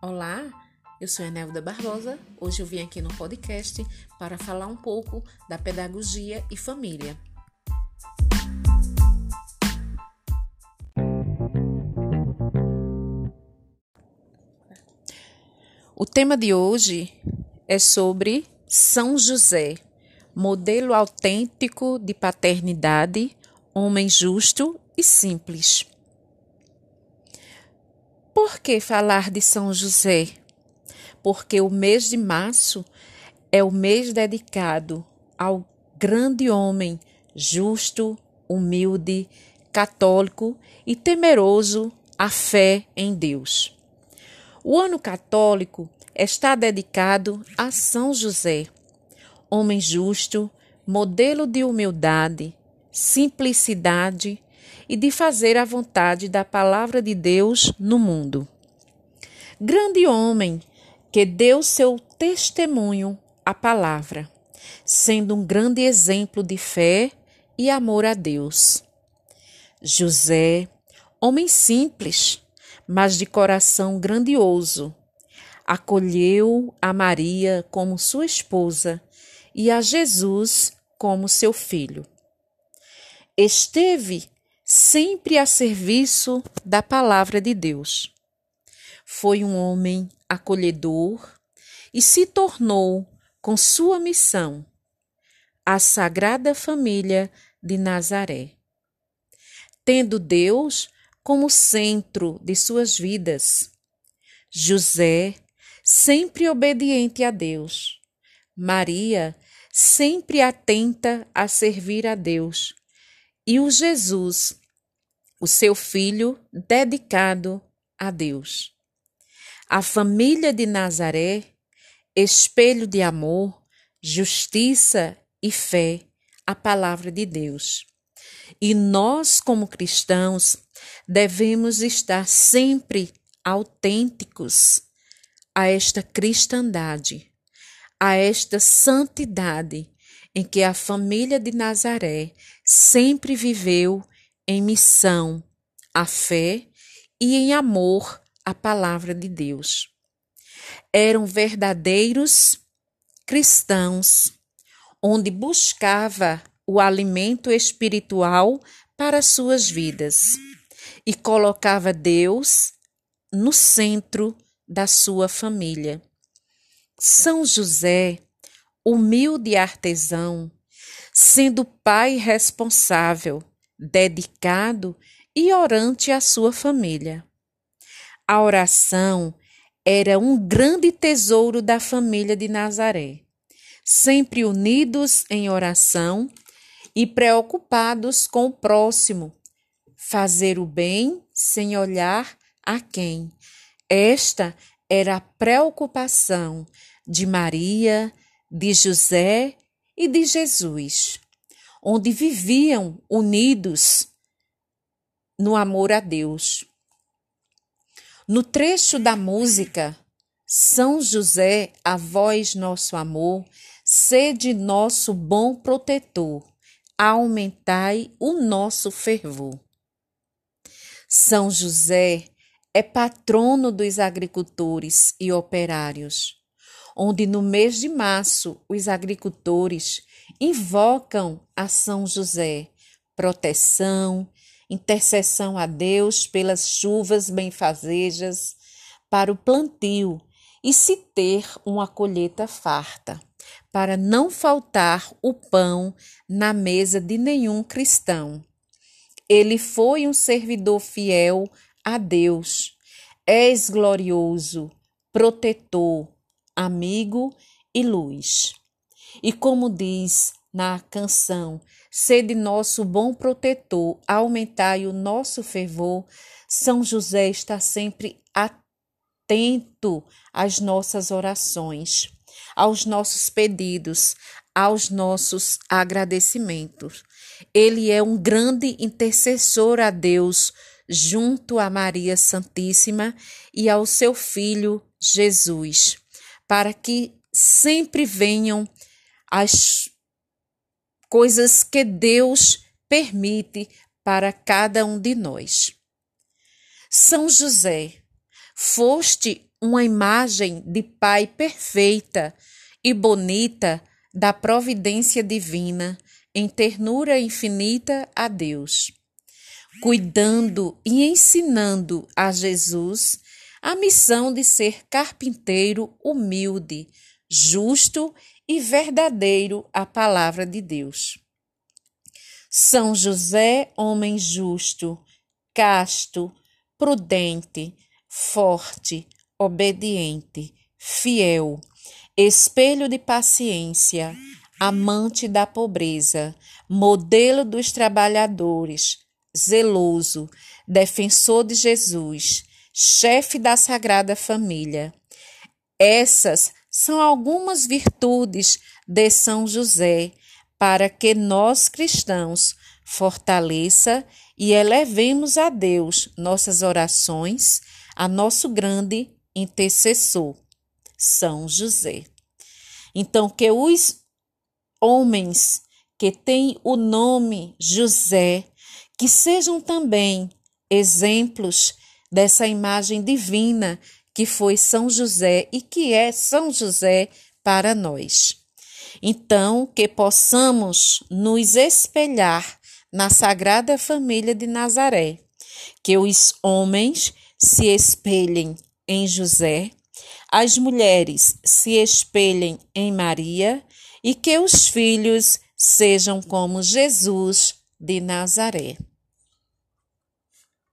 Olá, eu sou Enelda Barbosa. Hoje eu vim aqui no podcast para falar um pouco da pedagogia e família. O tema de hoje é sobre São José, modelo autêntico de paternidade, homem justo e simples. Por que falar de São José? Porque o mês de março é o mês dedicado ao grande homem justo, humilde, católico e temeroso à fé em Deus. O ano católico está dedicado a São José, homem justo, modelo de humildade, simplicidade e de fazer a vontade da palavra de Deus no mundo. Grande homem que deu seu testemunho à palavra, sendo um grande exemplo de fé e amor a Deus. José, homem simples, mas de coração grandioso, acolheu a Maria como sua esposa e a Jesus como seu filho. Esteve sempre a serviço da palavra de Deus. Foi um homem acolhedor e se tornou, com sua missão, a Sagrada Família de Nazaré. Tendo Deus como centro de suas vidas, José, sempre obediente a Deus, Maria, sempre atenta a servir a Deus e o Jesus, o seu filho dedicado a Deus. A família de Nazaré, espelho de amor, justiça e fé, a palavra de Deus. E nós, como cristãos, devemos estar sempre autênticos a esta cristandade, a esta santidade em que a família de Nazaré sempre viveu em missão, a fé e em amor à palavra de Deus. Eram verdadeiros cristãos, onde buscava o alimento espiritual para suas vidas e colocava Deus no centro da sua família. São José humilde artesão, sendo pai responsável, dedicado e orante à sua família. A oração era um grande tesouro da família de Nazaré, sempre unidos em oração e preocupados com o próximo, fazer o bem sem olhar a quem. Esta era a preocupação de Maria, de José e de Jesus, onde viviam unidos no amor a Deus. No trecho da música São José, a vós nosso amor, sede nosso bom protetor, aumentai o nosso fervor. São José é patrono dos agricultores e operários onde no mês de março os agricultores invocam a São José, proteção, intercessão a Deus pelas chuvas benfazejas para o plantio e se ter uma colheita farta, para não faltar o pão na mesa de nenhum cristão. Ele foi um servidor fiel a Deus, ex-glorioso, protetor, amigo e luz. E como diz na canção, sede nosso bom protetor, aumentai o nosso fervor, São José está sempre atento às nossas orações, aos nossos pedidos, aos nossos agradecimentos. Ele é um grande intercessor a Deus, junto a Maria Santíssima e ao seu filho Jesus para que sempre venham as coisas que Deus permite para cada um de nós. São José, foste uma imagem de pai perfeita e bonita da providência divina em ternura infinita a Deus, cuidando e ensinando a Jesus a missão de ser carpinteiro humilde, justo e verdadeiro à palavra de Deus. São José, homem justo, casto, prudente, forte, obediente, fiel, espelho de paciência, amante da pobreza, modelo dos trabalhadores, zeloso, defensor de Jesus, chefe da Sagrada Família. Essas são algumas virtudes de São José para que nós cristãos fortaleça e elevemos a Deus nossas orações, a nosso grande intercessor, São José. Então, que os homens que têm o nome José, que sejam também exemplos dessa imagem divina que foi São José e que é São José para nós. Então, que possamos nos espelhar na Sagrada Família de Nazaré, que os homens se espelhem em José, as mulheres se espelhem em Maria e que os filhos sejam como Jesus de Nazaré.